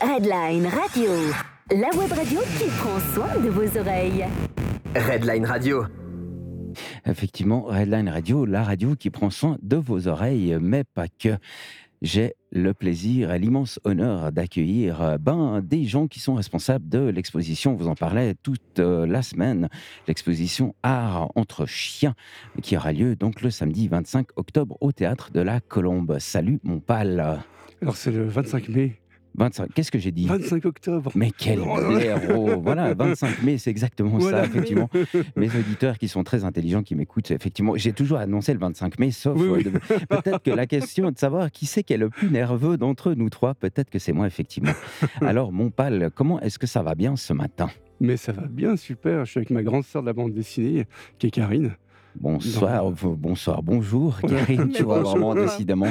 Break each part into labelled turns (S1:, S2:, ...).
S1: Redline Radio, la web radio qui prend soin de vos oreilles.
S2: Redline Radio.
S3: Effectivement, Redline Radio, la radio qui prend soin de vos oreilles, mais pas que. J'ai le plaisir et l'immense honneur d'accueillir euh, ben, des gens qui sont responsables de l'exposition. Vous en parlait toute euh, la semaine. L'exposition Art entre chiens qui aura lieu donc le samedi 25 octobre au théâtre de la Colombe. Salut mon pal.
S4: Alors c'est le 25 mai.
S3: 25, qu'est-ce que j'ai dit
S4: 25 octobre.
S3: Mais quel héros Voilà, 25 mai, c'est exactement
S4: Voilà.
S3: ça, effectivement. Mes auditeurs qui sont très intelligents, qui m'écoutent, effectivement, j'ai toujours annoncé le 25 mai, sauf
S4: Oui, oui.
S3: euh, de- peut-être que la question est de savoir qui c'est qui est le plus nerveux d'entre nous trois. Peut-être que c'est moi, effectivement. Alors, mon pal, comment est-ce que ça va bien ce matin?
S4: Mais ça va bien, super. Je suis avec ma grande sœur de la bande dessinée, qui est Karine.
S3: Bonsoir,
S4: Non.
S3: bonsoir, bonjour. Karine, tu vois vraiment décidément.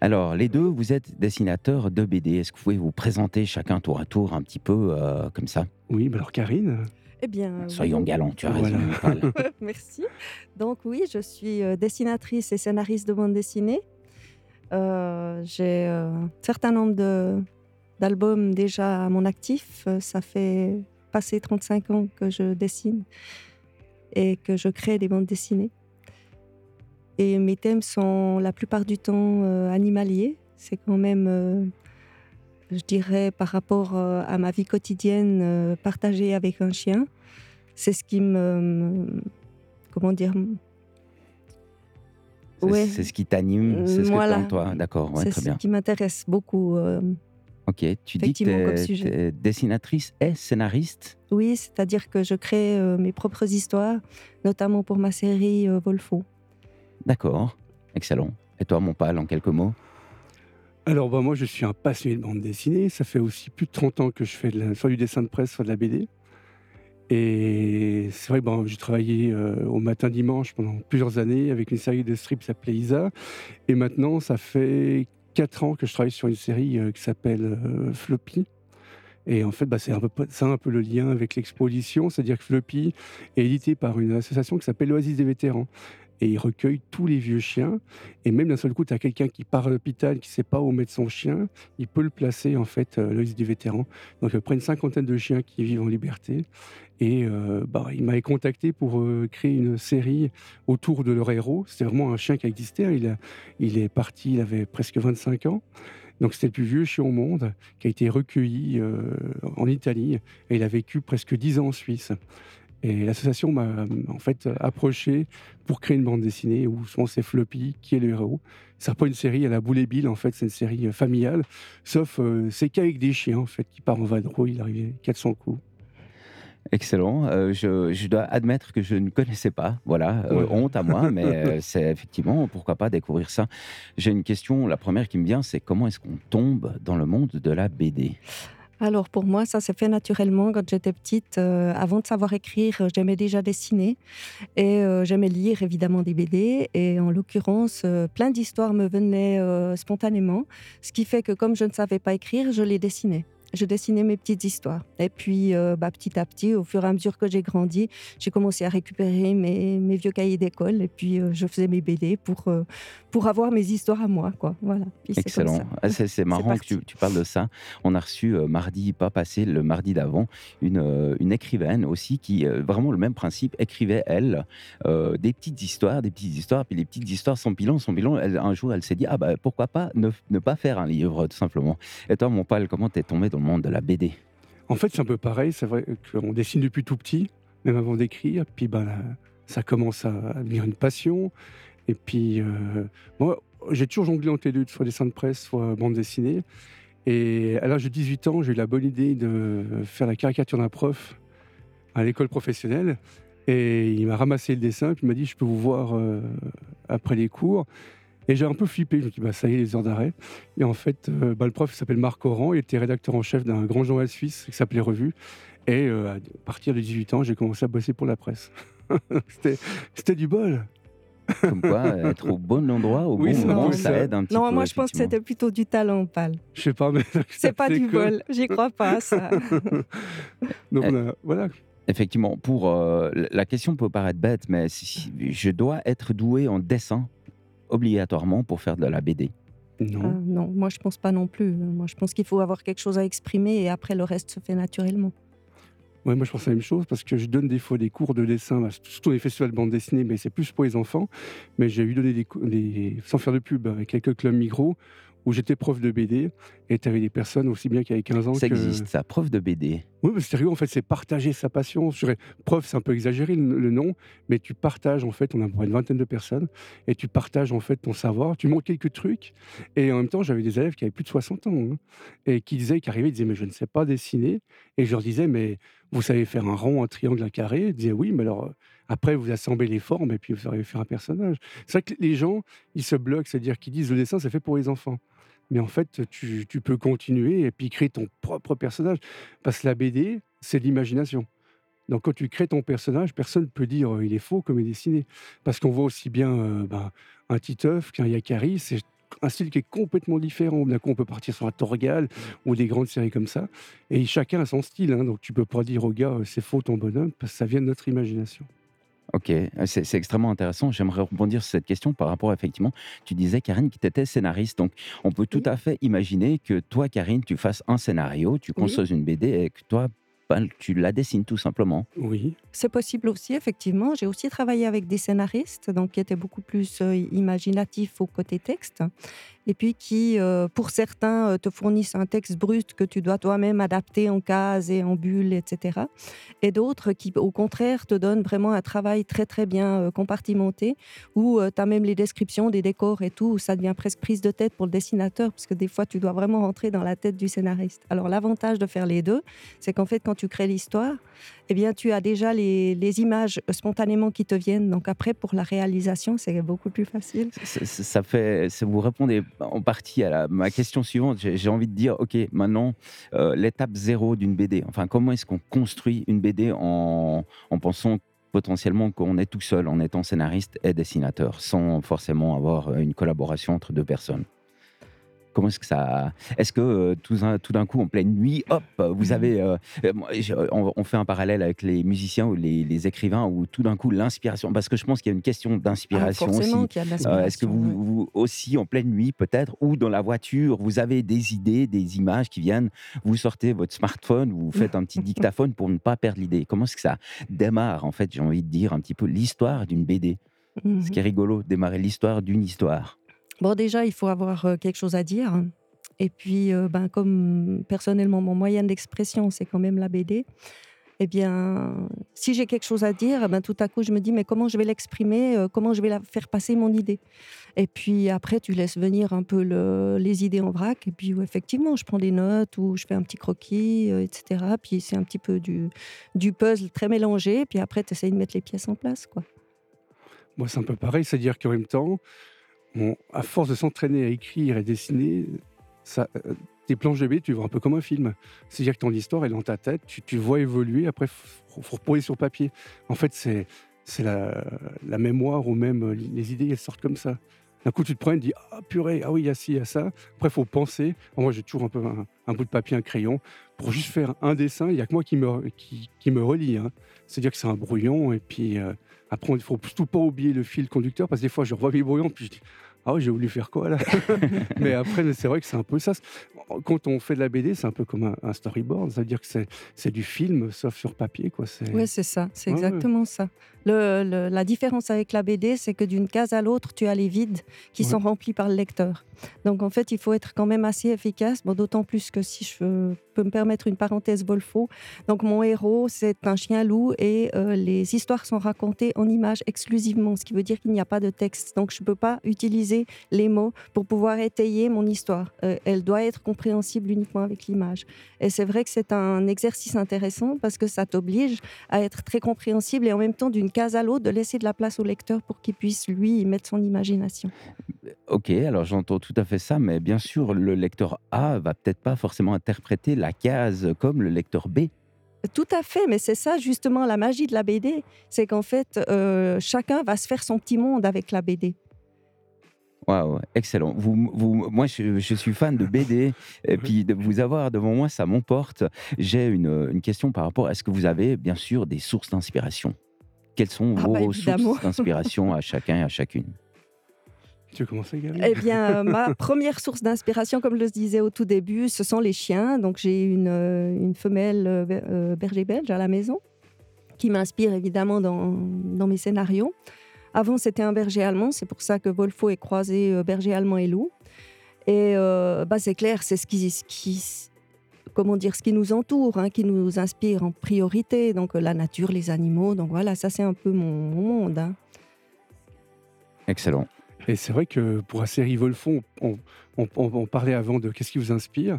S3: Alors, les deux, vous êtes dessinateurs de BD. Est-ce que vous pouvez vous présenter chacun tour à tour un petit peu euh, comme ça?
S4: Oui, bah alors Karine,
S5: Eh bien,
S3: Soyons
S5: oui.
S3: galants, tu as raison.
S5: Merci. Donc oui, je suis euh, dessinatrice et scénariste de bande dessinée. Euh, J'ai un certain nombre d'albums déjà à mon actif. Ça fait passer 35 ans que je dessine et que je crée des bandes dessinées. Et mes thèmes sont la plupart du temps euh, animaliers. C'est quand même, euh, je dirais, par rapport euh, à ma vie quotidienne euh, partagée avec un chien. C'est ce qui me, me- comment dire,
S3: C'est
S5: Ouais.
S3: c'est ce qui t'anime, c'est ce
S5: Voilà.
S3: que toi. D'accord, ouais,
S5: c'est
S3: très
S5: ce
S3: bien.
S5: qui m'intéresse beaucoup.
S3: Ok, tu dis que
S5: sujet.
S3: t'es dessinatrice et scénariste.
S5: oui, c'est-à-dire que je crée mes propres histoires, notamment pour ma série Volfo.
S3: D'accord, excellent. Et toi, mon pal, en quelques mots?
S4: Alors bah, moi je suis un passionné de bande dessinée. Ça fait aussi plus de 30 ans que je fais soit du dessin de presse, soit de la BD. Et c'est vrai que bon, j'ai travaillé euh, au matin dimanche pendant plusieurs années avec une série de strips qui s'appelait Isa. Et maintenant, ça fait 4 ans que je travaille sur une série euh, qui s'appelle euh, Floppy. Et en fait, bah, c'est un un peu le lien avec l'exposition, c'est-à-dire que Floppy est édité par une association qui s'appelle l'Oasis des vétérans. Et il recueille tous les vieux chiens. Et même d'un seul coup, tu as quelqu'un qui part à l'hôpital, qui sait pas où mettre son chien, il peut le placer, en fait, euh, l'Oasis des vétérans. Donc, à près une cinquantaine de chiens qui vivent en liberté. Et euh, bah, il m'avait contacté pour euh, créer une série autour de leur héros. C'était vraiment un chien qui existait. hein. Il, est parti, il avait presque 25 ans. Donc c'était le plus vieux chien au monde qui a été recueilli en Italie et il a vécu presque 10 ans en Suisse. Et l'association m'a en fait approché pour créer une bande dessinée où souvent c'est Floppy qui est le héros. C'est pas une série à la boule et Bill, en fait, c'est une série euh, familiale. Sauf euh, c'est qu'avec des chiens en fait qui part en vadrouille, il arrivait 400 coups.
S3: Excellent. Euh, je, je dois admettre que je ne connaissais pas. Voilà, euh,
S4: Ouais.
S3: honte à moi, mais euh, c'est effectivement, pourquoi pas découvrir ça. J'ai une question, la première qui me vient, c'est comment est-ce qu'on tombe dans le monde de la BD
S5: Alors pour moi, ça s'est fait naturellement quand j'étais petite. Euh, avant de savoir écrire, euh, j'aimais déjà dessiner et euh, j'aimais lire évidemment des BD. Et en l'occurrence, plein d'histoires me venaient spontanément, ce qui fait que comme je ne savais pas écrire, je les dessinais. Je dessinais mes petites histoires. Et puis, euh, bah, petit à petit, au fur et à mesure que j'ai grandi, j'ai commencé à récupérer mes, mes vieux cahiers d'école. Et puis, euh, je faisais mes BD pour, euh, pour avoir mes histoires à moi. Quoi. Voilà. Puis
S3: Excellent. Ah, C'est marrant que tu, parles de ça. On a reçu mardi, pas passé, le mardi d'avant, une, une écrivaine aussi qui, vraiment le même principe, écrivait, elle, des petites histoires, des petites histoires, puis les petites histoires sans bilan, sans bilan. Elle, un jour, elle s'est dit, ah bah pourquoi pas ne, ne pas faire un livre, tout simplement. Et toi, mon pal, comment t'es tombé dans monde de la BD
S4: En fait, c'est un peu pareil. C'est vrai qu'on dessine depuis tout petit, même avant d'écrire. Puis ben, ça commence à devenir une passion. Et puis, euh, moi, j'ai toujours jonglé entre les deux, soit dessin de presse, soit bande dessinée. Et à l'âge de 18 ans, j'ai eu la bonne idée de faire la caricature d'un prof à l'école professionnelle. Et il m'a ramassé le dessin, puis il m'a dit Je peux vous voir euh, après les cours. Et j'ai un peu flippé. Je me suis dit bah, Ça y est, les heures d'arrêt. Et en fait, euh, bah, le prof s'appelle Marc Oran. Il était rédacteur en chef d'un grand journal suisse qui s'appelait Revue. Et euh, à partir de 18 ans, j'ai commencé à bosser pour la presse. C'était- C'était du bol.
S3: Comme quoi, être au bon endroit, au
S4: Oui,
S3: bon moment, ça
S4: ça.
S3: aide un petit
S5: Non,
S3: peu.
S5: moi je pense que c'était plutôt du talent, Pal.
S4: Je sais pas, mais.
S5: C'est pas du bol, j'y crois pas à ça.
S4: Donc,
S3: Eh.
S4: on a- voilà.
S3: Effectivement, pour euh, la question peut paraître bête, mais si- si- je dois être doué en dessin obligatoirement pour faire de la BD.
S4: Non.
S5: Ah, non, moi je pense pas non plus. Moi je pense qu'il faut avoir quelque chose à exprimer et après le reste se fait naturellement.
S4: Ouais, moi je pense la même chose parce que je donne des fois des cours de dessin, bah, surtout les festivals de bande dessinée, mais c'est plus pour les enfants. Mais j'ai eu donné des, des- sans faire de pub, avec quelques clubs micro où j'étais prof de BD et tu avais des personnes aussi bien qui avaient 15 ans
S3: Ça
S4: que.
S3: existe, ça, preuve de BD.
S4: Oui, mais c'est rigolo, en fait, c'est partager sa passion. Je dirais, Prof, c'est un peu exagéré le, le nom, mais tu partages, en fait, on a à une vingtaine de personnes, et tu partages, en fait, ton savoir, tu montres quelques trucs, et en même temps, j'avais des élèves qui avaient plus de 60 ans, hein, et qui disaient, qui arrivaient, ils disaient, mais je ne sais pas dessiner, et je leur disais, mais vous savez faire un rond, un triangle, un carré? Ils disaient, oui, mais alors, euh, après, vous assemblez les formes, et puis vous savez faire un personnage. C'est vrai que les gens, ils se bloquent, c'est-à-dire qu'ils disent, le dessin, c'est fait pour les enfants. Mais en fait, tu, tu peux continuer et puis créer ton propre personnage. Parce que la BD, c'est l'imagination. Donc quand tu crées ton personnage, personne ne peut dire euh, il est faux comme il est dessiné. Parce qu'on voit aussi bien euh, ben, un Titeuf qu'un Yakari, c'est un style qui est complètement différent. D'un coup, on peut partir sur un Torgal ou des grandes séries comme ça. Et chacun a son style. hein. Donc tu peux pas dire au gars euh, c'est faux ton bonhomme, parce que ça vient de notre imagination.
S3: Ok, c'est c'est extrêmement intéressant. J'aimerais rebondir sur cette question par rapport, effectivement, tu disais, Karine, que tu étais scénariste. Donc, on peut tout
S5: Oui.
S3: à fait imaginer que toi, Karine, tu fasses un scénario, tu
S5: Oui.
S3: construises une BD et que toi, ben, tu la dessines tout simplement.
S4: Oui.
S5: C'est possible aussi, effectivement. J'ai aussi travaillé avec des scénaristes, donc qui étaient beaucoup plus euh, imaginatifs au côté texte, et puis qui, euh, pour certains, euh, te fournissent un texte brut que tu dois toi-même adapter en cases et en bulles, etc. Et d'autres qui, au contraire, te donnent vraiment un travail très très bien euh, compartimenté, où tu as même les descriptions des décors et tout, où ça devient presque prise de tête pour le dessinateur, parce que des fois, tu dois vraiment rentrer dans la tête du scénariste. Alors l'avantage de faire les deux, c'est qu'en fait, quand tu crées l'histoire, eh bien, tu as déjà les, images spontanément qui te viennent. Donc après, pour la réalisation, c'est beaucoup plus facile.
S3: Ça, fait, vous répondez en partie à la- ma question suivante. J'ai envie de dire, ok, maintenant, euh, l'étape zéro d'une BD. Enfin, comment est-ce qu'on construit une BD en pensant potentiellement qu'on est tout seul en étant scénariste et dessinateur, sans forcément avoir une collaboration entre deux personnes? Comment est-ce que ça. Est-ce que euh, tout, d'un- tout d'un coup, en pleine nuit, hop, vous avez. euh, euh, on, on fait un parallèle avec les musiciens ou les, les écrivains où tout d'un coup, l'inspiration. Parce que je pense qu'il y a une question
S5: Ah,
S3: d'inspiration aussi. Euh. Est-ce que vous, aussi en pleine nuit peut-être ou dans la voiture vous avez des idées, des images qui viennent, vous sortez votre smartphone, vous faites un petit dictaphone pour ne pas perdre l'idée. Comment est-ce que ça démarre en fait J'ai envie de dire un petit peu l'histoire d'une BD.
S5: Mhm.
S3: Ce qui est rigolo, démarrer l'histoire d'une histoire.
S5: Bon, déjà, il faut avoir euh, quelque chose à dire. Et puis, euh, ben, comme personnellement, mon moyen d'expression, c'est quand même la BD. Eh bien, si j'ai quelque chose à dire, ben, tout à coup, je me dis, mais comment je vais l'exprimer euh, Comment je vais la faire passer mon idée? Et puis après, tu laisses venir un peu le- les idées en vrac. Et puis, effectivement, je prends des notes ou je fais un petit croquis, etc. Puis c'est un petit peu du, du puzzle très mélangé. Puis après, tu essayes de mettre les pièces en place. Quoi.
S4: Moi, c'est un peu pareil, c'est-à-dire qu'en même temps, à force de s'entraîner à écrire et dessiner, ça, euh, tes planches de BD, tu vois un peu comme un film. C'est-à-dire que ton histoire est dans ta tête, tu, tu vois évoluer, après, il faut reposer sur papier. En fait, c'est la, la mémoire ou même les idées, elles sortent comme ça. D'un coup, tu te prends et tu dis Ah purée, ah oui, il y a ci, il y a ça. Après, il faut penser. Moi, j'ai toujours un peu un, bout de papier, un crayon. Pour juste faire un dessin, il n'y a que moi qui me, qui me relie. hein. C'est-à-dire que c'est un brouillon. Et puis, euh, après, il ne faut surtout pas oublier le fil conducteur parce que des fois, je revois mes brouillons puis je dis Ah oui, j'ai voulu faire quoi là Mais après, c'est vrai que c'est un peu ça. Quand on fait de la BD, c'est un peu comme un, un storyboard. C'est-à-dire que c'est du film, sauf sur papier. Quoi.
S5: Oui, c'est ça, c'est
S4: Ouais, ouais.
S5: exactement ça. Le- le- la différence avec la BD, c'est que d'une case à l'autre, tu as les vides qui
S4: Ouais.
S5: sont remplis par le lecteur. Donc en fait, il faut être quand même assez efficace, bon, d'autant plus que si je peux me permettre une parenthèse Bolfo, donc mon héros, c'est un chien loup et euh, les histoires sont racontées en images exclusivement, ce qui veut dire qu'il n'y a pas de texte. Donc je ne peux pas utiliser les mots pour pouvoir étayer mon histoire. Euh, elle doit être compréhensible uniquement avec l'image. Et c'est vrai que c'est un exercice intéressant parce que ça t'oblige à être très compréhensible et en même temps d'une case à l'autre de laisser de la place au lecteur pour qu'il puisse lui y mettre son imagination.
S3: Ok, alors j'entends tout à fait ça, mais bien sûr, le lecteur A va peut-être pas forcément interpréter la case comme le lecteur B.
S5: Tout à fait, mais c'est ça justement la magie de la BD, c'est qu'en fait euh, chacun va se faire son petit monde avec la BD.
S3: Waouh, excellent. Vous, vous, moi, je, je suis fan de BD, et puis de vous avoir devant moi, ça m'emporte. J'ai une, une question par rapport à ce que vous avez, bien sûr, des sources d'inspiration. Quelles sont
S5: Ah
S3: vos
S5: bah,
S3: sources d'inspiration à chacun et à chacune?
S4: Tu veux commencer, Gary
S5: Eh bien, ma première source d'inspiration, comme je le disais au tout début, ce sont les chiens. Donc, j'ai une, une femelle berger belge à la maison qui m'inspire évidemment dans, dans, mes scénarios. Avant, c'était un berger allemand. C'est pour ça que Wolfo est croisé berger allemand et loup. Et bah, c'est clair, c'est ce qui, ce qui, comment dire, ce qui nous entoure, hein, qui nous inspire en priorité. Donc la nature, les animaux. Donc voilà, ça c'est un peu mon, monde. Hein.
S3: Excellent.
S4: Et c'est vrai que pour la série Wolfo, on, on, parlait avant de qu'est-ce qui vous inspire.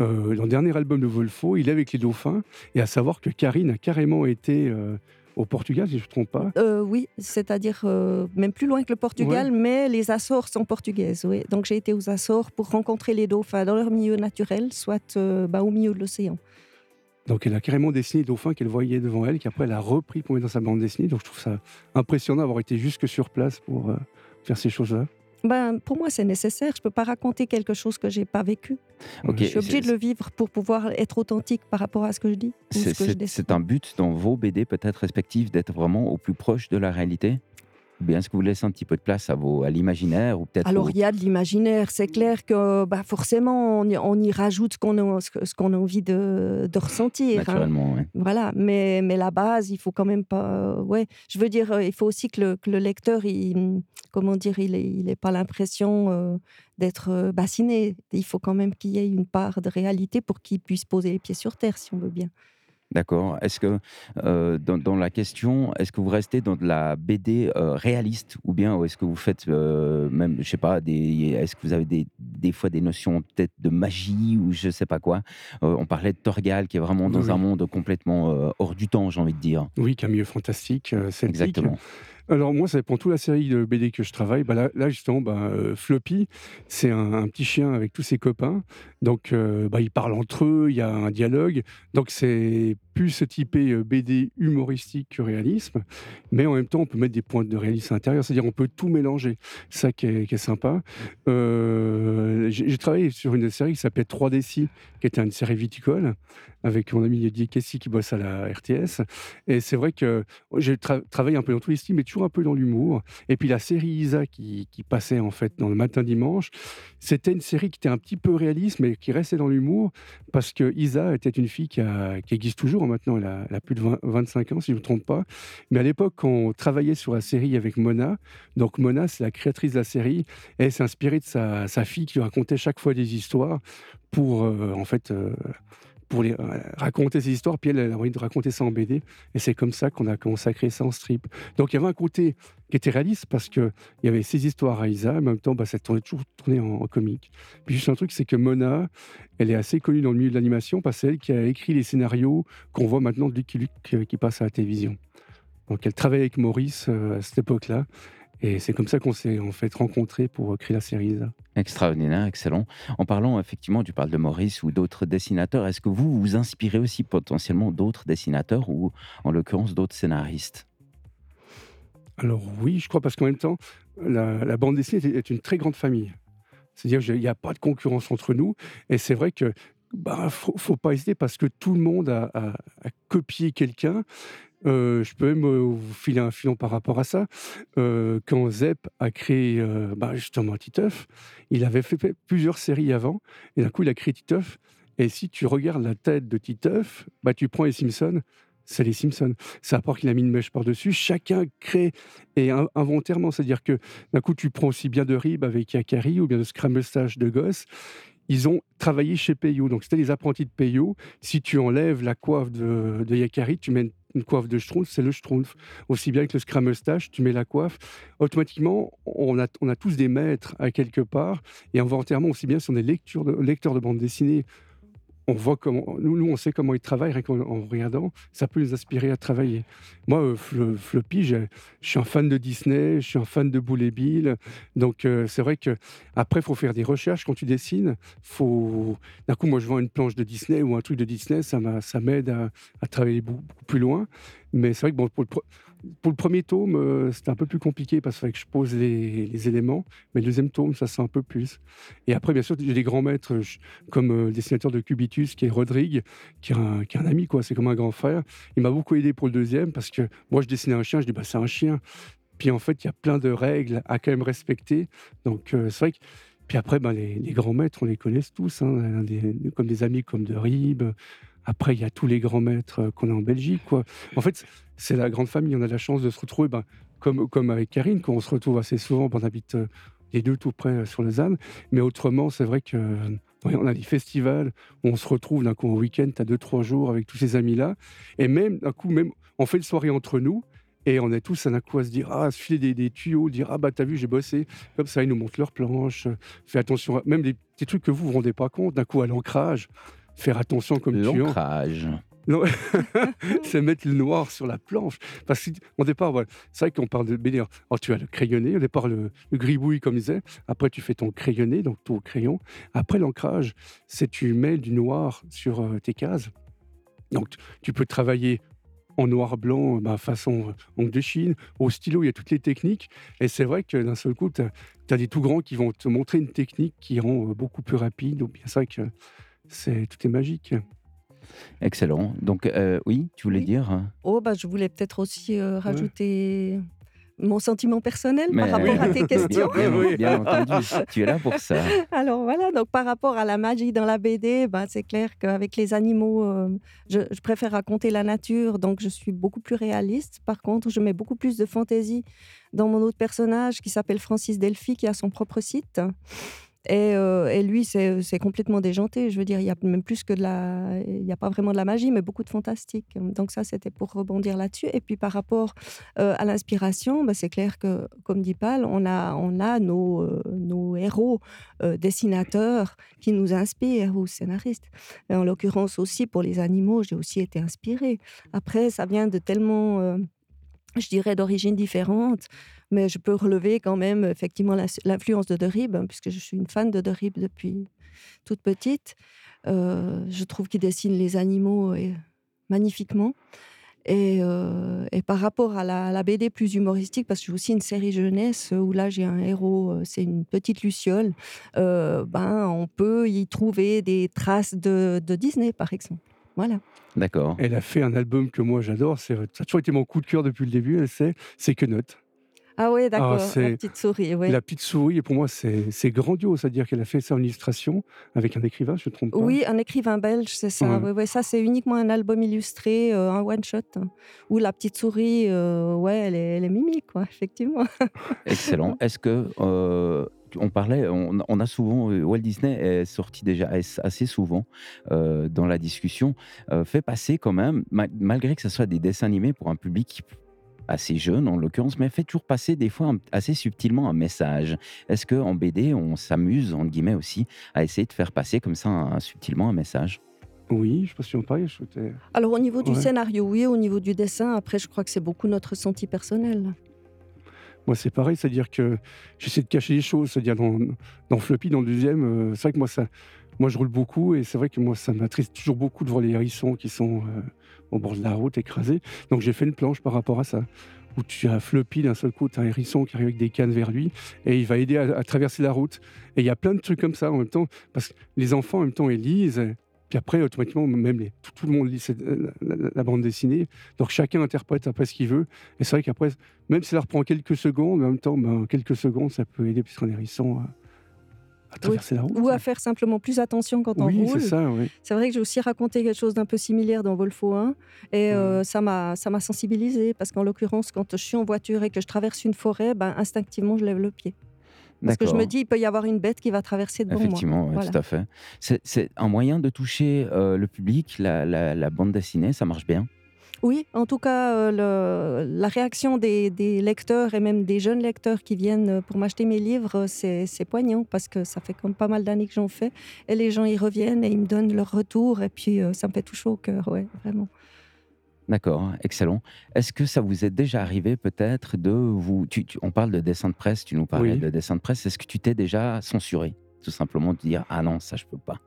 S4: Euh, dans le dernier album de Wolfo, il est avec les dauphins, et à savoir que Karine a carrément été euh, au Portugal, si je ne me trompe pas.
S5: Euh, oui, c'est-à-dire euh, même plus loin que le Portugal, mais les Açores sont portugaises. Oui. Donc j'ai été aux Açores pour rencontrer les dauphins dans leur milieu naturel, soit euh, bah, au milieu de l'océan.
S4: Donc elle a carrément dessiné les dauphins qu'elle voyait devant elle, qu'après elle a repris pour mettre dans sa bande dessinée. Donc je trouve ça impressionnant d'avoir été jusque sur place pour faire ces choses-là.
S5: Ben, pour moi, c'est nécessaire. Je ne peux pas raconter quelque chose que je n'ai pas vécu. je suis obligée de le vivre pour pouvoir être authentique par rapport à ce que je dis.
S3: C'est un but dans vos BD peut-être respectifs d'être vraiment au plus proche de la réalité? Bien est-ce que vous laissez un petit peu de place à, vos, à l'imaginaire ou peut-être
S5: Alors, il y a de l'imaginaire. C'est clair que bah, forcément, on y, on y rajoute ce qu'on a, ce qu'on a envie de, de ressentir.
S3: Hein. Naturellement, oui.
S5: Voilà. Mais, mais la base, il faut quand même pas. Ouais. Je veux dire, il faut aussi que le, que le lecteur, il, comment dire, il n'ait il pas l'impression euh, d'être euh, bassiné. Il faut quand même qu'il y ait une part de réalité pour qu'il puisse poser les pieds sur terre, si on veut bien.
S3: D'accord. Est-ce que euh, dans, la question, est-ce que vous restez dans de la BD euh, réaliste ou bien est-ce que vous faites euh, même, je sais pas, est-ce que vous avez des, des fois des notions peut-être de magie ou je sais pas quoi? On parlait de Torgal qui est vraiment dans un monde complètement hors du temps, j'ai envie de dire.
S4: Oui, qui milieu fantastique, celtique. Exactement. Alors moi, ça pour toute la série de BD que je travaille. Bah là, justement, bah, Floppy, c'est un, petit chien avec tous ses copains. Donc, bah, ils parlent entre eux, il y a un dialogue. Donc, c'est plus typé BD humoristique que réalisme. Mais en même temps, on peut mettre des points de réalisme à l'intérieur. C'est-à-dire, on peut tout mélanger. Ça qui est, sympa. J'ai travaillé sur une série qui s'appelait 3DC, qui était une série viticole avec mon ami Didier Kessy qui bosse à la RTS. Et c'est vrai que j'ai travaillé un peu dans tous les styles, mais toujours un peu dans l'humour. Et puis la série Isa qui, passait en fait dans le matin dimanche, c'était une série qui était un petit peu réaliste, mais qui restait dans l'humour, parce que Isa était une fille qui, qui existe toujours hein, maintenant, elle a, plus de 25 ans si je ne me trompe pas. Mais à l'époque, on travaillait sur la série avec Mona. Donc Mona, c'est la créatrice de la série, et elle s'est inspirée de sa, fille qui racontait chaque fois des histoires pour euh, en fait euh, pour euh, raconter ces histoires. Puis elle, a envie de raconter ça en BD. Et c'est comme ça qu'on a commencé à créer ça en strip. Donc il y avait un côté qui était réaliste parce qu'il y avait ces histoires à Isa. En même temps, bah, ça tournait toujours tourné en, comique. Puis juste un truc, c'est que Mona, elle est assez connue dans le milieu de l'animation parce que c'est elle qui a écrit les scénarios qu'on voit maintenant de Lucky Luke qui passe à la télévision. Donc elle travaille avec Maurice euh, à cette époque-là. Et c'est comme ça qu'on s'est en fait rencontrés pour créer la série
S3: Extraordinaire, excellent. En parlant effectivement, tu parles de Maurice ou d'autres dessinateurs. Est-ce que vous vous inspirez aussi potentiellement d'autres dessinateurs ou en l'occurrence d'autres scénaristes?
S4: Alors oui, je crois parce qu'en même temps, la, bande dessinée est une très grande famille. C'est-à-dire qu'il n'y a pas de concurrence entre nous. Et c'est vrai que bah, faut, faut pas hésiter parce que tout le monde a copié quelqu'un euh, je peux même euh, vous filer un filon par rapport à ça. Euh, quand Zep a créé bah, justement Titeuf, il avait fait plusieurs séries avant, et d'un coup il a créé Titeuf. Et si tu regardes la tête de Titeuf, bah, tu prends les Simpsons, c'est les Simpsons. C'est à part qu'il a mis une mèche par-dessus. Chacun crée, et involontairement, c'est-à-dire que d'un coup tu prends aussi bien de Rib avec Yakari ou bien de Scramble de Gosse ils ont travaillé chez Peyo. Donc, c'était les apprentis de Peyo. Si tu enlèves la coiffe de, de Yakari, tu mets une coiffe de Schtroumpf, c'est le Schtroumpf. Aussi bien que le Scrum Mustache, tu mets la coiffe. Automatiquement, on a, on a tous des maîtres à quelque part. Et involontairement, aussi bien si on est de, lecteur de bande dessinée on voit comment, nous, nous, on sait comment ils travaillent rien qu'en regardant, ça peut nous inspirer à travailler. Moi, euh, Floppy, je suis un fan de Disney, je suis un fan de Boule et Bill, donc euh, c'est vrai que après, faut faire des recherches quand tu dessines. Faut, d'un coup, moi, je vois une planche de Disney ou un truc de Disney, ça m'aide à, à, travailler beaucoup, plus loin. Mais c'est vrai que bon, pour le, pour le premier tome, euh, c'était un peu plus compliqué parce que je pose les, éléments. Mais le deuxième tome, ça sent un peu plus. Et après, bien sûr, j'ai des grands maîtres comme euh, le dessinateur de Cubitus, qui est Rodrigue, qui est un, ami, quoi. C'est comme un grand frère. Il m'a beaucoup aidé pour le deuxième parce que moi, je dessinais un chien, je dis, bah, c'est un chien. Puis en fait, il y a plein de règles à quand même respecter. Donc euh, c'est vrai que. Puis après, ben, les, grands maîtres, on les connaît tous, hein, comme des amis comme de Ribes. Après, il y a tous les grands maîtres euh, qu'on a en Belgique. Quoi. En fait, c'est la grande famille. On a la chance de se retrouver, ben, comme, comme avec Karine, qu'on se retrouve assez souvent. On habite euh, les deux tout près sur les ânes. Mais autrement, c'est vrai que on a des festivals où on se retrouve d'un coup au week-end, as deux, trois jours avec tous ces amis-là. Et même, d'un coup, même, on fait une soirée entre nous. Et on est tous d'un coup à se dire, ah, se filer des, tuyaux, dire, ah bah t'as vu, j'ai bossé. Comme ça, ils nous montrent leurs planches. Fais attention, même des petits trucs que vous vous rendez pas compte. D'un coup, à l'ancrage, faire attention comme tu
S3: L'ancrage.
S4: c'est mettre le noir sur la planche. Parce qu'au départ, voilà, c'est vrai qu'on parle de BD. Alors, tu as le crayonné, au départ, le, le gribouille, comme disait. Après, tu fais ton crayonné, donc ton crayon. Après, l'ancrage, c'est tu mets du noir sur euh, tes cases. Donc, tu peux travailler en noir-blanc, bah, façon euh, ongle de Chine. Au stylo, il y a toutes les techniques. Et c'est vrai que d'un seul coup, tu as, des tout grands qui vont te montrer une technique qui rend euh, beaucoup plus rapide. Donc, c'est vrai que c'est, tout est magique.
S3: Excellent. Donc, euh, oui, tu voulais dire
S5: Oh, bah, je voulais peut-être aussi euh, rajouter mon sentiment personnel par rapport à tes questions.
S3: Bien, entendu, tu es là pour ça.
S5: Alors voilà, donc par rapport à la magie dans la BD, bah, c'est clair qu'avec les animaux, euh, je, je, préfère raconter la nature, donc je suis beaucoup plus réaliste. Par contre, je mets beaucoup plus de fantaisie dans mon autre personnage qui s'appelle Francis Delphi, qui a son propre site. Euh, et, lui, c'est complètement déjanté. Je veux dire, il y a même plus que de la. Il n'y a pas vraiment de la magie, mais beaucoup de fantastique. Donc, ça, c'était pour rebondir là-dessus. Et puis, par rapport euh, à l'inspiration, bah, c'est clair que, comme dit Pal, on a, on a nos, euh, nos héros dessinateurs qui nous inspirent ou scénaristes. En l'occurrence, aussi pour les animaux, j'ai aussi été inspirée. Après, ça vient de tellement je dirais, d'origine différente, mais je peux relever quand même effectivement l'influence de Derib, hein, puisque je suis une fan de Derib depuis toute petite. Euh, je trouve qu'il dessine les animaux euh, magnifiquement. Euh, et, par rapport à la, BD plus humoristique, parce que j'ai aussi une série jeunesse où là j'ai un héros, c'est une petite luciole, ben, on peut y trouver des traces de Disney par exemple. Voilà.
S3: D'accord.
S4: Elle a fait un album que moi j'adore. Ça a toujours été mon coup de cœur depuis le début. C'est que note.
S5: Ah oui, d'accord. Ah, la petite souris.
S4: La petite souris, et pour moi, c'est grandiose. C'est-à-dire qu'elle a fait ça en illustration avec un écrivain, je ne me trompe pas.
S5: Oui, un écrivain belge, c'est ça. Ouais. ça, c'est uniquement un album illustré, euh, un one-shot, hein, où la petite souris, euh, ouais, elle est, elle est mimique, quoi, effectivement.
S3: Excellent. Est-ce que euh, on parlait, on, a souvent, euh, Walt Disney est sorti déjà assez souvent euh, dans la discussion, euh, fait passer quand même, malgré que ce soit des dessins animés pour un public assez jeune en l'occurrence, mais fait toujours passer des fois assez subtilement un message. Est-ce qu'en BD, on s'amuse, entre guillemets aussi, à essayer de faire passer comme ça subtilement un message?
S4: Oui, je ne sais pas si on parlait.
S5: Alors au niveau du scénario, oui. Au niveau du dessin, après, je crois que c'est beaucoup notre ressenti personnel.
S4: Moi, c'est pareil, c'est-à-dire que j'essaie de cacher les choses. C'est-à-dire dans, dans Floppy, dans le deuxième, euh, c'est vrai que moi, ça, moi, je roule beaucoup et c'est vrai que moi, ça m'attriste toujours beaucoup de voir les hérissons qui sont euh, au bord de la route écrasés. Donc, j'ai fait une planche par rapport à ça. Où tu as Floppy, d'un seul coup, tu as un hérisson qui arrive avec des cannes vers lui et il va aider à, traverser la route. Et il y a plein de trucs comme ça en même temps, parce que les enfants, en même temps, ils lisent puis après, automatiquement, même les, tout, le monde lit euh, la, bande dessinée. Donc chacun interprète après ce qu'il veut. Et c'est vrai qu'après, même si ça reprend quelques secondes, en même temps, ben, quelques secondes, ça peut aider puisqu'on est hérisson à, traverser la route.
S5: Ou à faire simplement plus attention quand on
S4: oui,
S5: roule.
S4: c'est ça, oui.
S5: C'est vrai que j'ai aussi raconté quelque chose d'un peu similaire dans Volfo 1. Et euh, ça m'a sensibilisé parce qu'en l'occurrence, quand je suis en voiture et que je traverse une forêt, ben, instinctivement, je lève le pied. Parce que je me dis, il peut y avoir une bête qui va traverser devant
S3: Effectivement,
S5: moi.
S3: Effectivement, tout à fait. C'est un moyen de toucher euh, le public, la, bande dessinée, ça marche bien
S5: oui, en tout cas, euh, la réaction des, lecteurs et même des jeunes lecteurs qui viennent pour m'acheter mes livres, c'est poignant parce que ça fait comme pas mal d'années que j'en fais. Et les gens y reviennent et ils me donnent leur retour et puis euh, ça me fait tout chaud au cœur, ouais, vraiment.
S3: D'accord, excellent. Est-ce que ça vous est déjà arrivé peut-être de vous... on parle de dessin de presse, tu nous parlais de dessin de presse. Est-ce que tu t'es déjà censuré Tout simplement de dire Ah non, ça je peux pas?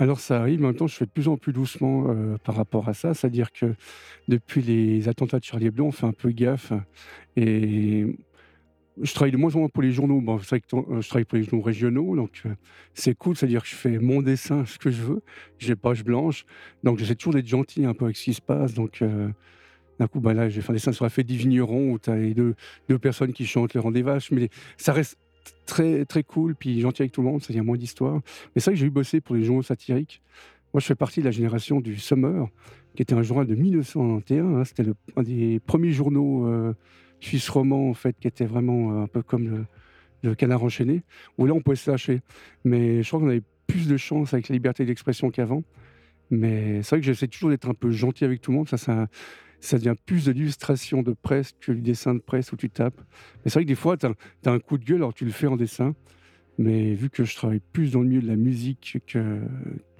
S4: Alors ça arrive, mais en même temps je fais de plus en plus doucement euh, par rapport à ça. C'est-à-dire que depuis les attentats de Charlie Hebdo, on fait un peu gaffe. Et je travaille de moins en moins pour les journaux. Bon, c'est vrai que euh, je travaille pour les journaux régionaux, donc euh, c'est cool, c'est-à-dire que je fais mon dessin, ce que je veux. J'ai page blanche, donc j'essaie toujours d'être gentil un peu avec ce qui se passe. Donc, D'un coup, bah là, j'ai fait un dessin sur la fête des vignerons où tu as les deux, personnes qui chantent le rang des vaches, mais ça reste très, très cool, puis gentil avec tout le monde, ça y a moins d'histoire. Mais c'est vrai que j'ai eu bossé pour les journaux satiriques. Moi, je fais partie de la génération du Summer, qui était un journal de 1991. Hein. C'était un des premiers journaux euh, suisse romans, en fait, qui était vraiment euh, un peu comme le, le, canard enchaîné, où là, on pouvait se lâcher. Mais je crois qu'on avait plus de chance avec la liberté d'expression qu'avant. Mais c'est vrai que j'essaie toujours d'être un peu gentil avec tout le monde. Ça, ça, ça devient plus de l'illustration de presse que du dessin de presse où tu tapes. Mais c'est vrai que des fois, tu as, un coup de gueule, alors tu le fais en dessin. Mais vu que je travaille plus dans le milieu de la musique que,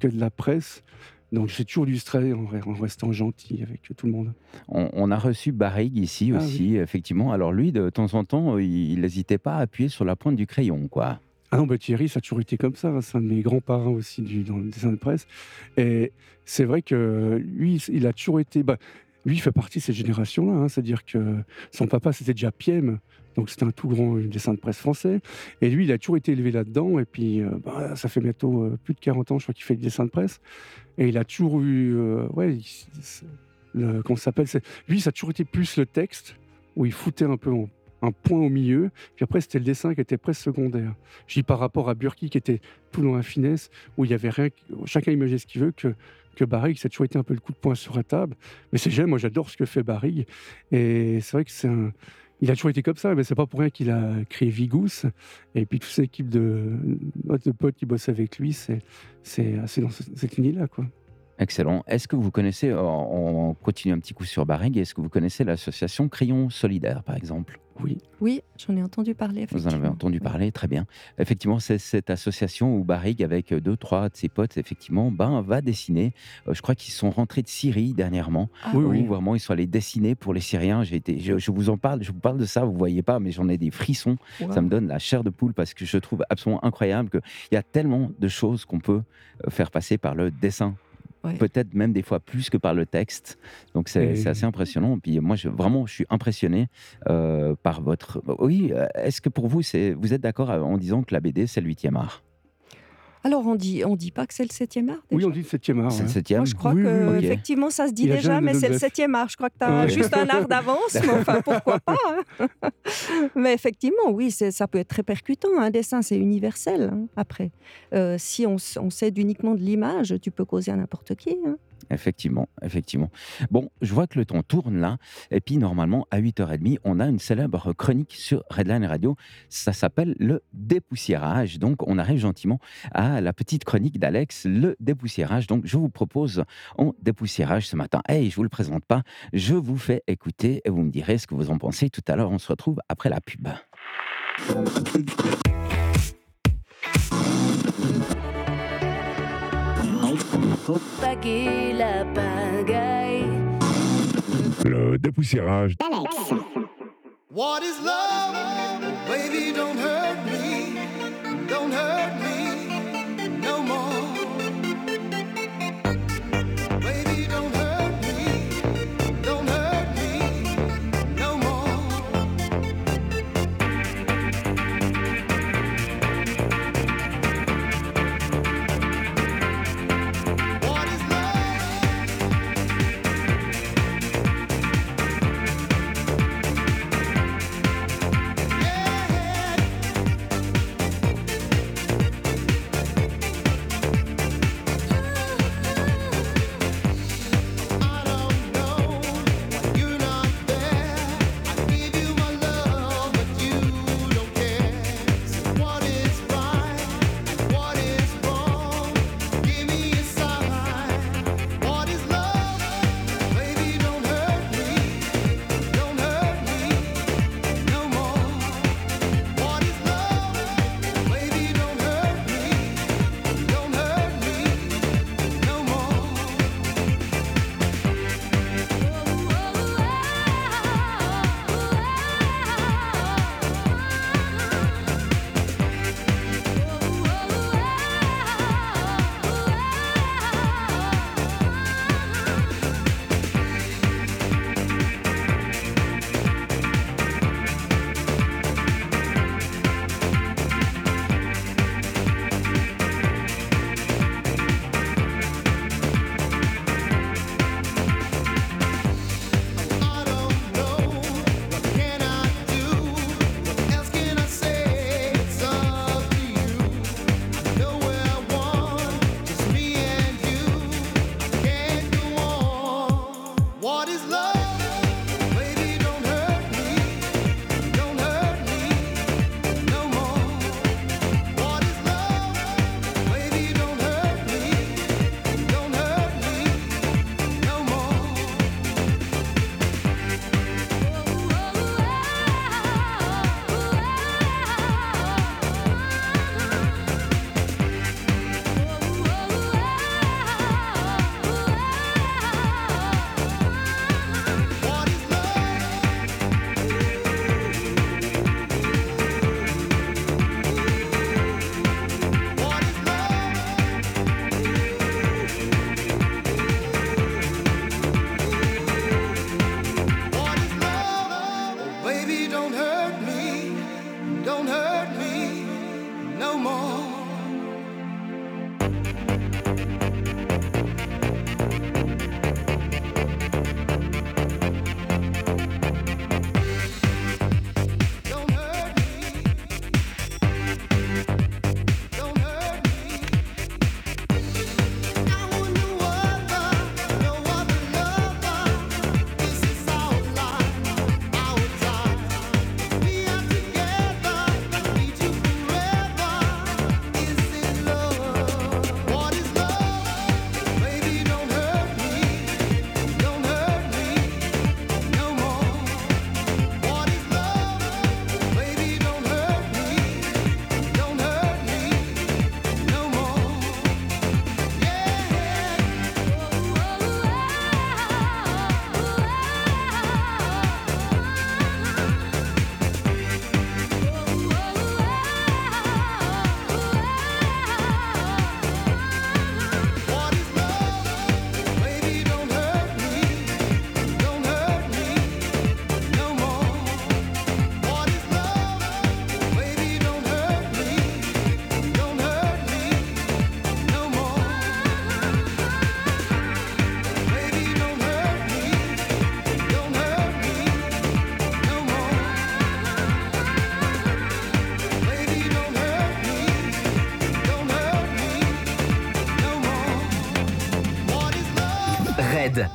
S4: que de la presse, donc j'ai toujours illustré en, en, restant gentil avec tout le monde.
S3: On, a reçu Barrig ici ah aussi, effectivement. Alors lui, de temps en temps, il n'hésitait pas à appuyer sur la pointe du crayon, quoi.
S4: Ah non, bah Thierry, ça a toujours été comme ça. Hein. C'est un de mes grands-parents aussi du, dans le dessin de presse. Et c'est vrai que lui, il a toujours été. Bah, lui, il fait partie de cette génération-là. Hein. C'est-à-dire que son papa, c'était déjà Piem. Donc c'était un tout grand dessin de presse français. Et lui, il a toujours été élevé là-dedans. Et puis, euh, bah, ça fait bientôt euh, plus de 40 ans, je crois, qu'il fait du dessin de presse. Et il a toujours eu. Euh, ouais, le, comment s'appelle Lui, ça a toujours été plus le texte, où il foutait un peu un point au milieu. Puis après, c'était le dessin qui était presque secondaire. Je par rapport à Burki, qui était tout dans la finesse, où il y avait rien. Chacun imaginait ce qu'il veut, que que Barrigue, ça a toujours été un peu le coup de poing sur la table. Mais c'est j'aime, moi j'adore ce que fait Barrigue. Et c'est vrai que c'est a toujours été comme ça, mais c'est pas pour rien qu'il a créé Vigous. Et puis toute cette équipe de, potes qui bossent avec lui, c'est assez dans cette lignée-là. quoi.
S3: Excellent. Est-ce que vous connaissez, on continue un petit coup sur Barring, est-ce que vous connaissez l'association Crayon Solidaire, par exemple?
S4: Oui.
S5: Oui, j'en ai entendu parler.
S3: Vous en avez entendu parler, très bien. Effectivement, c'est cette association où Barrig, avec deux, trois de ses potes, effectivement, ben, va dessiner. Euh, je crois qu'ils sont rentrés de Syrie dernièrement.
S4: Ah. oui, oui.
S3: Vraiment, ils sont allés dessiner pour les Syriens. J'ai été, je, vous en parle, je vous parle de ça, vous voyez pas, mais j'en ai des frissons. Ça me donne la chair de poule parce que je trouve absolument incroyable qu'il y a tellement de choses qu'on peut euh, faire passer par le dessin peut-être même des fois plus que par le texte. Donc c'est assez impressionnant. Puis moi, je, vraiment, je suis impressionné euh, par votre. Oui, euh, est-ce que pour vous, vous êtes d'accord en disant que la BD, c'est le huitième art?
S5: Alors, on dit, on dit pas que c'est le septième art
S4: Oui, on dit le septième art.
S3: C'est le septième
S5: Moi, je crois que, effectivement, ça se dit déjà, mais c'est le septième art. Je crois que tu as juste un art d'avance, mais enfin, pourquoi pas hein. Mais effectivement, oui, ça peut être très percutant. Un dessin, c'est universel, hein, après. Euh, si on, on s'aide uniquement de l'image, tu peux causer à n'importe qui. Hein.
S3: Effectivement, effectivement. Bon, je vois que le temps tourne là. Et puis, normalement, à 8h30, on a une célèbre chronique sur Redline Radio. Ça s'appelle le dépoussiérage. Donc, on arrive gentiment à la petite chronique d'Alex, le dépoussiérage. Donc, je vous propose en dépoussiérage ce matin. Hey, je vous le présente pas. Je vous fais écouter et vous me direz ce que vous en pensez. Tout à l'heure, on se retrouve après la pub.
S6: La Le dépoussiérage d'Alex. What is love? Baby, don't hurt me. Don't hurt me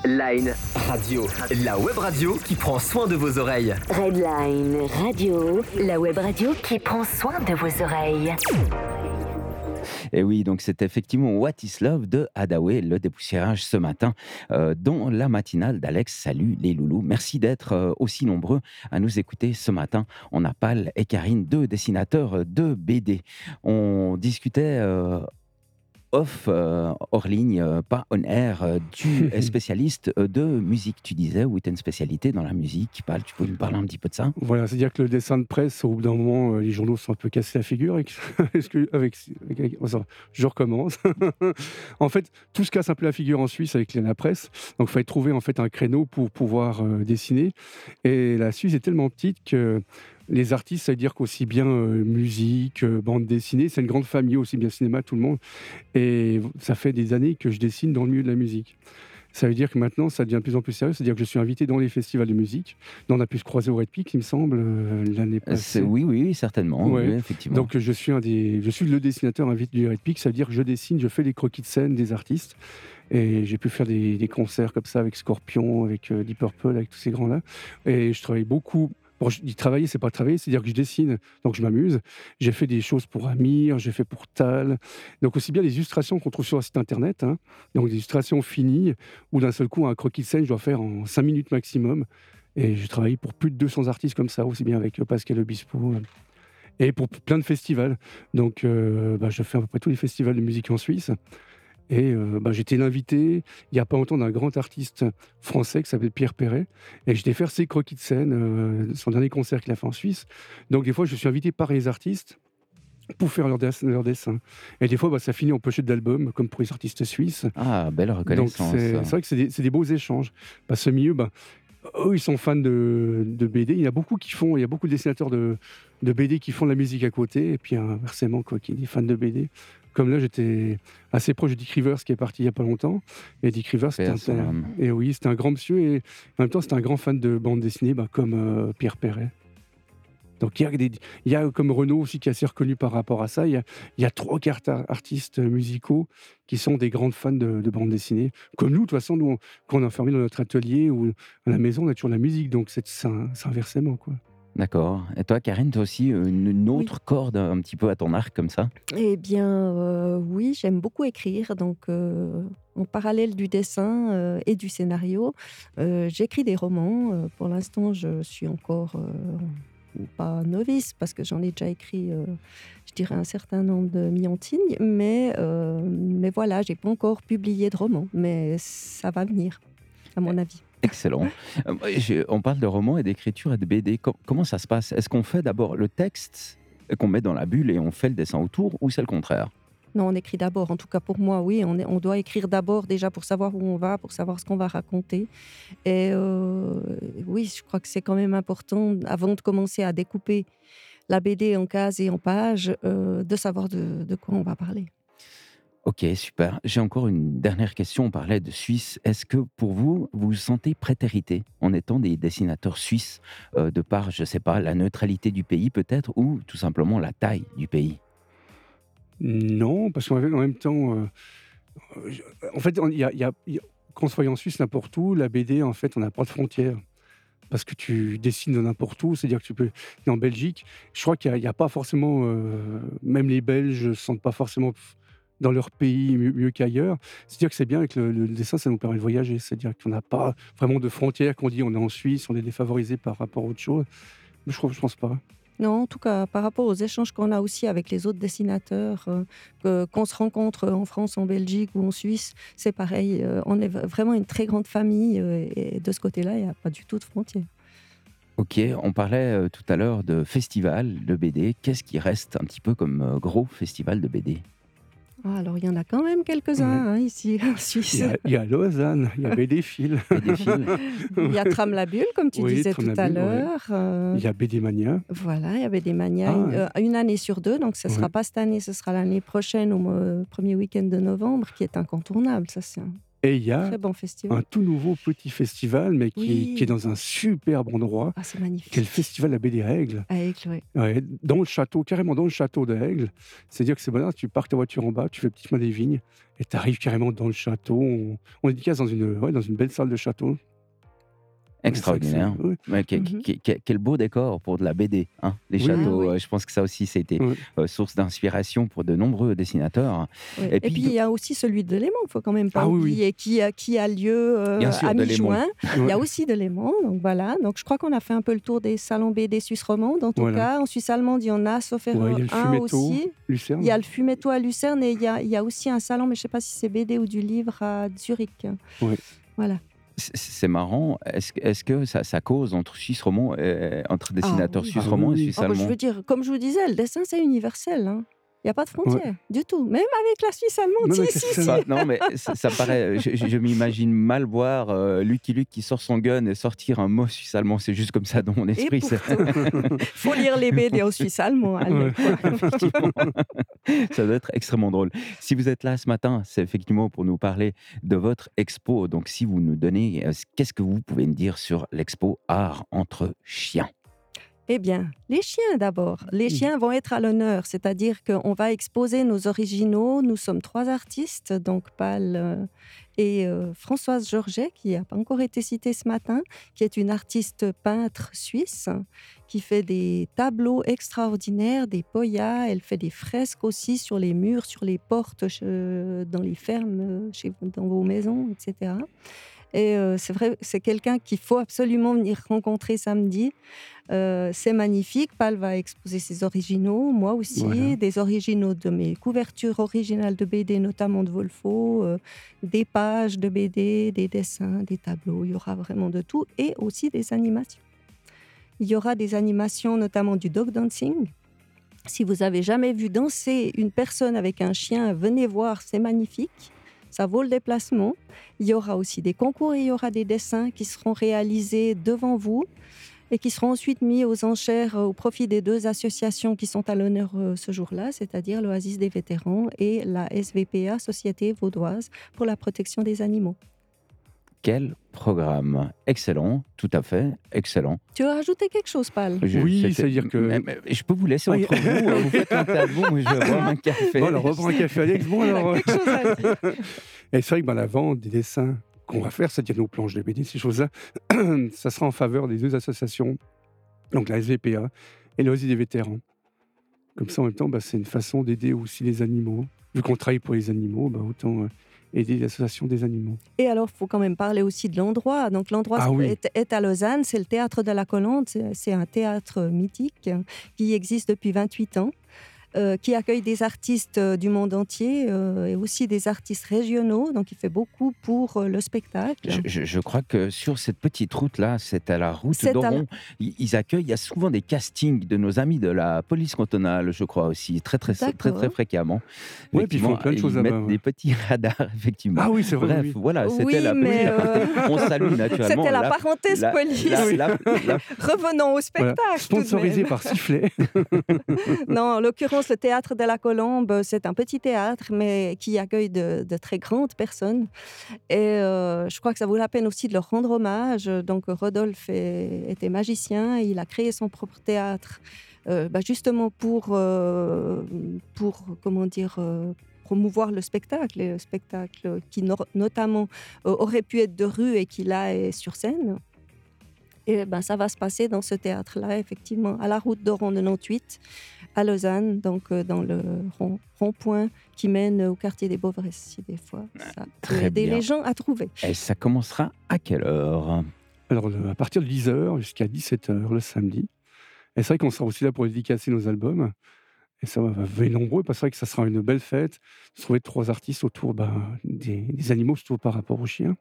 S2: Redline Radio, la web radio qui prend soin de vos oreilles.
S1: Redline Radio, la web radio qui prend soin de vos oreilles.
S3: Et oui, donc c'est effectivement What is Love de Hadaway, le dépoussiérage ce matin euh, dans la matinale d'Alex. Salut les loulous. Merci d'être euh, aussi nombreux à nous écouter ce matin. On a Pal et Karine, deux dessinateurs de BD. On discutait euh, off, euh, hors ligne, euh, pas on air. euh, tu es spécialiste euh, de musique, tu disais, ou tu as une spécialité dans la musique. Pal, tu peux nous parler un petit peu de ça?
S4: Voilà, c'est-à-dire que le dessin de presse, au bout d'un moment, euh, les journaux sont un peu cassés la figure. Est-ce que- avec, je recommence. en fait, tout se casse un peu la figure en Suisse avec la presse. Donc, il fallait trouver en fait un créneau pour pouvoir euh, dessiner. Et la Suisse est tellement petite que les artistes, ça veut dire qu'aussi bien euh, musique, euh, bande dessinée, c'est une grande famille, aussi bien cinéma, tout le monde. Et ça fait des années que je dessine dans le milieu de la musique. Ça veut dire que maintenant, ça devient de plus en plus sérieux. C'est-à-dire que je suis invité dans les festivals de musique. On a pu se croiser au Red Peak, il me semble, euh, l'année passée.
S3: Oui, oui, oui, certainement.
S4: Ouais.
S3: oui, effectivement.
S4: Donc, je suis, un des, je suis le dessinateur invité du Red Peak. Ça veut dire que je dessine, je fais les croquis de scène des artistes. Et j'ai pu faire des, des concerts comme ça avec Scorpion, avec Deep Purple, avec tous ces grands-là. Et je travaille beaucoup. Bon, je dis travailler, c'est pas travailler, c'est-à-dire que je dessine, donc je m'amuse. J'ai fait des choses pour Amir, j'ai fait pour Tal. Donc aussi bien les illustrations qu'on trouve sur le site internet, hein, donc des illustrations finies, où d'un seul coup, un croquis de scène, je dois faire en 5 minutes maximum. Et j'ai travaillé pour plus de 200 artistes comme ça, aussi bien avec euh, Pascal Obispo. euh, et pour plein de festivals. Donc, euh, bah, je fais à peu près tous les festivals de musique en Suisse. Et euh, bah, j'étais l'invité, il n'y a pas longtemps, d'un grand artiste français qui s'appelle Pierre Perret. Et j'étais faire ses croquis de scène, euh, son dernier concert qu'il a fait en Suisse. Donc, des fois, je suis invité par les artistes pour faire leurs dess- leurs dessins. Et des fois, bah, ça finit en pochette d'album, comme pour les artistes suisses.
S3: Ah, belle reconnaissance.
S4: c'est vrai que c'est des, des beaux échanges. Bah, ce milieu, bah, eux, ils sont fans de, de BD. Il y a beaucoup qui font, il y a beaucoup de dessinateurs de, de BD qui font de la musique à côté, et puis inversement, quoi, qui est des fans de BD. Comme là, j'étais assez proche de Dick Rivers, qui est parti il y a pas longtemps. Et Dick Rivers, c'était un, et oui, c'était un grand monsieur, et en même temps, c'était un grand fan de bande dessinée, bah, comme euh, Pierre Perret. Donc il y, a des, il y a comme Renaud aussi qui est assez reconnu par rapport à ça. Il y a, il y a trois artistes musicaux qui sont des grandes fans de, de bande dessinée. Comme nous, de toute façon, nous, on- quand on est enfermé dans notre atelier ou à la maison, on a toujours la musique. Donc c'est inversement. Quoi.
S3: D'accord. Et toi, Karine, tu as aussi une, autre corde un petit peu à ton arc comme ça?
S5: Eh bien, euh, oui, j'aime beaucoup écrire. Donc, euh, en parallèle du dessin euh, et du scénario, j'écris des romans. Pour l'instant, je suis encore pas novice parce que j'en ai déjà écrit, euh, je dirais, un certain nombre de milliantines. Mais, euh, mais voilà, j'ai pas encore publié de roman. Mais ça va venir, à mon avis.
S3: Excellent. Euh, on parle de romans et d'écriture et de BD. Com- comment ça se passe? Est-ce qu'on fait d'abord le texte qu'on met dans la bulle et on fait le dessin autour ou c'est le contraire?
S5: Non, on écrit d'abord. En tout cas, pour moi, oui, on, doit écrire d'abord déjà pour savoir où on va, pour savoir ce qu'on va raconter. Et euh, oui, je crois que c'est quand même important, avant de commencer à découper la BD en cases et en pages, euh, de savoir de quoi on va parler.
S3: Ok, super. J'ai encore une dernière question. On parlait de Suisse. Est-ce que pour vous, vous vous sentez prétérité en étant des dessinateurs suisses euh, de par, je sais pas, la neutralité du pays peut-être ou tout simplement la taille du pays?
S4: Non, parce qu'en en même temps, euh, en fait, il y a, y qu'on soit en Suisse n'importe où, la BD, en fait, on n'a pas de frontières. Parce que tu dessines de n'importe où, c'est-à-dire que tu peux. en Belgique, je crois qu'il n'y a, pas forcément. euh, même les Belges ne se sentent pas forcément dans leur pays mieux, mieux qu'ailleurs. C'est-à-dire que c'est bien avec le, le dessin, ça nous permet de voyager. C'est-à-dire qu'on n'a pas vraiment de frontières, qu'on dit on est en Suisse, on est défavorisé par rapport à autre chose. Mais je ne je pense pas.
S5: Non, en tout cas, par rapport aux échanges qu'on a aussi avec les autres dessinateurs, euh, qu'on se rencontre en France, en Belgique ou en Suisse, c'est pareil. euh, on est vraiment une très grande famille euh, et de ce côté-là, il n'y a pas du tout de frontières.
S3: Ok, on parlait tout à l'heure de festival de BD. Qu'est-ce qui reste un petit peu comme gros festival de BD
S5: Ah, alors, il y en a quand même quelques-uns hein, ici en
S4: Il
S5: Suisse.
S4: y a, il y a Lausanne, il y a BD Fil,
S3: BD Fil
S5: Il y a Tram la Bulle, comme tu
S4: Oui,
S5: disais tout à
S4: ouais.
S5: l'heure. euh,
S4: il y a BD Mania.
S5: Voilà, il y avait des manias
S4: Ah,
S5: une,
S4: ouais.
S5: euh, une année sur deux, donc ce ne sera pas cette année, ce sera l'année prochaine au mo- premier week-end de novembre, qui est incontournable. Ça, c'est un-
S4: Et il y a
S5: bon
S4: un tout nouveau petit festival, mais qui,
S5: Oui.
S4: qui est dans un superbe endroit,
S5: Ah, c'est magnifique.
S4: qui est le festival de la baie des Règles.
S5: À Aigle, oui.
S4: Ouais, dans le château, carrément dans le château de Aigle. C'est-à-dire que c'est bon, tu parques ta voiture en bas, tu fais petit chemin des vignes, et tu arrives carrément dans le château. On, on est dédicace dans une, ouais, dans une belle salle de château.
S3: Extraordinaire.
S4: Ouais.
S3: Ouais, que-
S5: Mhm.
S3: que- que- quel beau décor pour de la BD, hein, les
S4: Oui.
S3: châteaux.
S5: Ah oui.
S3: euh, Je pense que ça aussi, c'était
S4: Ouais.
S3: euh, source d'inspiration pour de nombreux dessinateurs.
S5: Ouais.
S3: Et
S5: Et,
S3: puis-
S5: il y a aussi celui de Léman, il faut quand même pas
S4: Ah oui, oui.
S5: oublier, qui, a- qui a lieu euh,
S3: sûr,
S5: à mi-juin. Il y a
S4: Ouais.
S5: aussi de Léman, donc voilà. Donc je crois qu'on a fait un peu le tour des salons BD suisse romandes. En tout
S4: Voilà.
S5: cas, en Suisse allemande, il y en a, sauf
S4: Ouais,
S5: erreur,
S4: le
S5: un aussi.
S4: Lucerne.
S5: Il y a le Fumetto à Lucerne et il y a, il y a aussi un salon, mais je ne sais pas si c'est BD ou du livre à Zurich.
S4: Ouais.
S5: Voilà.
S3: C'est- marrant. Est-ce que- ça, ça cause entre Suisse romand, et- entre dessinateurs
S5: oui.
S3: suisse
S4: Ah oui,
S3: et
S4: oui.
S3: suisse
S5: Ah, bah, je
S3: allemand
S5: veux dire, comme je vous disais, le dessin, c'est universel. hein. Il n'y a pas de frontières du tout. Même avec la Suisse allemande, si, si, si.
S3: Non, mais ça, ça paraît. Je, m'imagine mal voir euh, Lucky Luke qui sort son gun et sortir un mot suisse allemand. C'est juste comme ça dans mon esprit. c'est-
S5: pourtant, faut lire les BD en suisse allemand.
S4: Ouais.
S3: effectivement. ça doit être extrêmement drôle. Si vous êtes là ce matin, c'est effectivement pour nous parler de votre expo. Donc, si vous nous donnez, euh, qu'est-ce que vous pouvez me dire sur l'expo Art entre chiens?
S5: Eh bien, les chiens d'abord. Les
S4: Mhm.
S5: chiens vont être à l'honneur, c'est-à-dire qu'on va exposer nos originaux. Nous sommes trois artistes, donc Pal euh, et euh, Françoise Georget, qui n'a pas encore été citée ce matin, qui est une artiste peintre suisse, qui fait des tableaux extraordinaires, des poyas. Elle fait des fresques aussi sur les murs, sur les portes, dans les fermes, chez, dans vos maisons, etc. Et euh, c'est vrai, c'est quelqu'un qu'il faut absolument venir rencontrer samedi. Euh, c'est magnifique. Pal va exposer ses originaux, moi aussi,
S4: Voilà.
S5: des originaux de mes couvertures originales de BD, notamment de Volfo, euh, des pages de BD, des dessins, des tableaux. Il y aura vraiment de tout et aussi des animations. Il y aura des animations, notamment du dog dancing. Si vous avez jamais vu danser une personne avec un chien, venez voir, c'est magnifique. Ça vaut le déplacement. Il y aura aussi des concours et il y aura des dessins qui seront réalisés devant vous et qui seront ensuite mis aux enchères euh, au profit des deux associations qui sont à l'honneur euh, ce jour-là, c'est-à-dire l'Oasis des vétérans et la SVPA, Société vaudoise pour la protection des animaux.
S3: Quel programme? Excellent, tout à fait, excellent.
S5: Tu veux rajouter quelque chose, Pal?
S3: Je-
S4: Oui, c'est-à-dire que-
S3: Mais- mais Je peux vous laisser
S4: Oui.
S3: entre vous, euh, vous faites l'interview, moi je vais boire un café.
S4: Bon, alors, reprends un café, Alex. Bon, alors. euh,
S5: quelque chose à dire.
S4: Et c'est vrai que ben, la vente des dessins qu'on va faire, c'est-à-dire nos planches de BD, ces choses-là, ça sera en faveur des deux associations, donc la SVPA et l'OSI des vétérans. Comme ça, en même temps, bah, c'est une façon d'aider aussi les animaux. Vu qu'on travaille pour les animaux, bah, autant euh, aider l'association des animaux.
S5: Et alors, il faut quand même parler aussi de l'endroit. Donc, l'endroit
S4: Ah oui.
S5: est, est à Lausanne, c'est le théâtre de la Colombe. C'est- un théâtre mythique qui existe depuis 28 ans. Euh, qui accueille des artistes euh, du monde entier euh, et aussi des artistes régionaux. Donc, il fait beaucoup pour euh, le spectacle.
S3: Je, je- je crois que sur cette petite route-là, c'est à la route
S5: à la-
S3: d'Oron, ils, accueillent, il y a souvent des castings de nos amis de la police cantonale, je crois aussi, très très, très, très, fréquemment.
S4: Ouais, puis ils font plein de choses
S3: Ils mettent
S4: là-bas, ouais.
S3: des petits radars, effectivement.
S4: Ah oui, c'est vrai.
S3: Bref,
S4: oui.
S3: voilà, c'était
S5: Oui,
S3: la
S5: euh,
S3: On salue naturellement.
S5: C'était la, parenthèse
S3: la-
S5: police.
S3: la- la- la-
S5: Revenons au
S4: Voilà.
S5: spectacle. tout de
S4: Sponsorisé
S5: même.
S4: par Sifflet.
S5: Non, en l'occurrence, le théâtre de la Colombe, c'est un petit théâtre, mais qui accueille de, très grandes personnes. Et euh, je crois que ça vaut la peine aussi de leur rendre hommage. Donc, Rodolphe était magicien, il a créé son propre théâtre, euh, bah, justement pour, euh, pour comment dire, euh, promouvoir le spectacle, le spectacle qui no- notamment euh, aurait pu être de rue et qui là est sur scène. Et ben, ça va se passer dans ce théâtre-là, effectivement, à la route d'Oron 98, à Lausanne, donc euh, dans le rond- rond-point qui mène au quartier des Beauvresses, si des fois ça peut
S3: très
S5: aider
S3: bien.
S5: les gens à trouver.
S3: Et ça commencera à quelle heure?
S4: Alors, le- à partir de 10h jusqu'à 17h le samedi. Et c'est vrai qu'on sera aussi là pour dédicacer nos albums. Et ça va, venir nombreux, parce que c'est vrai que ça sera une belle fête. de Trouver trois artistes autour bah, des, des animaux, surtout par rapport aux chiens.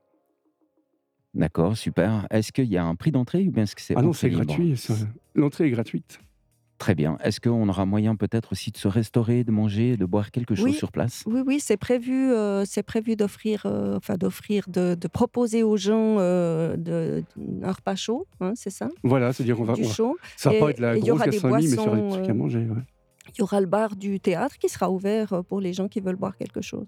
S3: D'accord, super. Est-ce qu'il y a un prix d'entrée ou bien est-ce que c'est
S4: Ah non, c'est gratuit. L'entrée est gratuite.
S3: Très bien. Est-ce qu'on aura moyen peut-être aussi de se restaurer, de manger, de boire quelque chose
S5: Oui.
S3: sur place?
S5: Oui, oui, c'est prévu, euh, c'est prévu d'offrir, euh, enfin d'offrir, de, de proposer aux gens euh, de, un repas chaud, hein, c'est ça,
S4: Voilà, c'est-à-dire qu'on va,
S5: du
S4: on va-
S5: chaud.
S4: ça va pas être la
S5: et il y
S4: grosse
S5: aura des
S4: gastronomie, mais ça aura des
S5: boissons,
S4: trucs à manger. ouais.
S5: Il y aura le bar du théâtre qui sera ouvert pour les gens qui veulent boire quelque chose.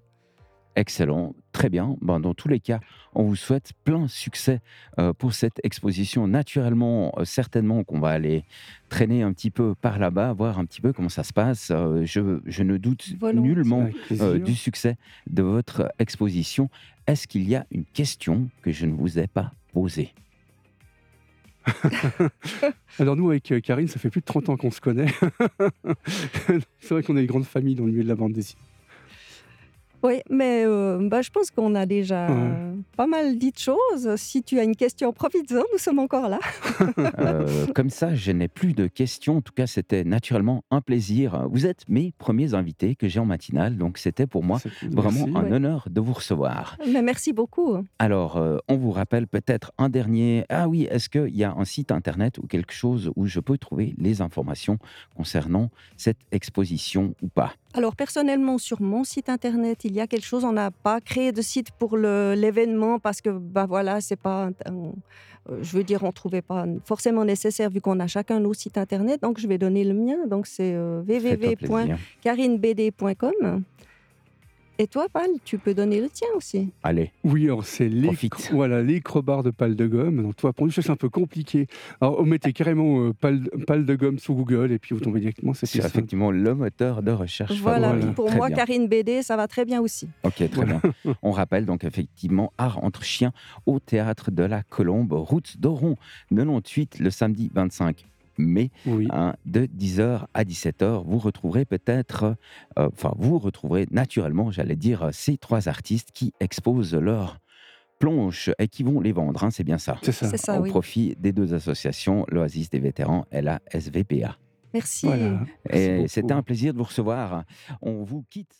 S3: Excellent, très bien. Ben, dans tous les cas, on vous souhaite plein succès euh, pour cette exposition. Naturellement, euh, certainement qu'on va aller traîner un petit peu par là-bas, voir un petit peu comment ça se passe. Euh, je, je ne doute nullement du succès de votre exposition. Est-ce qu'il y a une question que je ne vous ai pas posée?
S4: Alors nous, avec Karine, ça fait plus de 30 ans qu'on se connaît. c'est vrai qu'on a une grande famille dans le milieu de la bande dessinée.
S5: Oui, mais euh, bah, je pense qu'on a déjà
S4: Ouais.
S5: euh, pas mal dit de choses. Si tu as une question, profites-en, nous sommes encore là.
S3: Euh, Comme ça, je n'ai plus de questions. En tout cas, c'était naturellement un plaisir. Vous êtes mes premiers invités que j'ai en matinale, donc c'était pour moi vraiment
S4: merci.
S3: un
S5: Ouais.
S3: honneur de vous recevoir.
S5: Mais merci beaucoup.
S3: Alors, euh, on vous rappelle peut-être un dernier. Ah oui, est-ce qu'il y a un site internet ou quelque chose où je peux trouver les informations concernant cette exposition ou pas?
S5: Alors personnellement, sur mon site internet, il y a quelque chose. On n'a pas créé de site pour l'événement parce que, bah voilà, c'est pas. euh, je veux dire, on trouvait pas forcément nécessaire vu qu'on a chacun nos sites internet. Donc je vais donner le mien. Donc c'est euh, www.carinebd.com. Et toi, Pal, tu peux donner le tien aussi.
S3: Allez,
S4: Oui, alors c'est les, voilà, les de pâle de gomme. Donc, toi, pour nous, ça, c'est un peu compliqué. Alors, on mettait carrément euh, pâle de gomme sur Google et puis vous tombez directement. C'est
S3: effectivement le moteur de recherche
S5: Voilà, pour
S3: Très
S5: moi,
S3: bien.
S5: Karine BD, ça va très bien aussi.
S3: Ok, très
S4: Voilà.
S3: bien. On rappelle donc effectivement Art entre chiens au théâtre de la Colombe, route d'Oron, 98, le samedi 25 mai,
S4: Oui.
S3: hein, de 10h à 17h. Vous retrouverez peut-être, euh, enfin, vous retrouverez naturellement, j'allais dire, ces trois artistes qui exposent leurs planches et qui vont les vendre, hein, c'est bien ça.
S4: C'est ça.
S3: Au
S5: oui.
S3: profit des deux associations, l'Oasis des vétérans et la SVPA.
S5: Merci.
S4: Voilà. Merci
S3: Et c'était un plaisir de vous recevoir. On vous quitte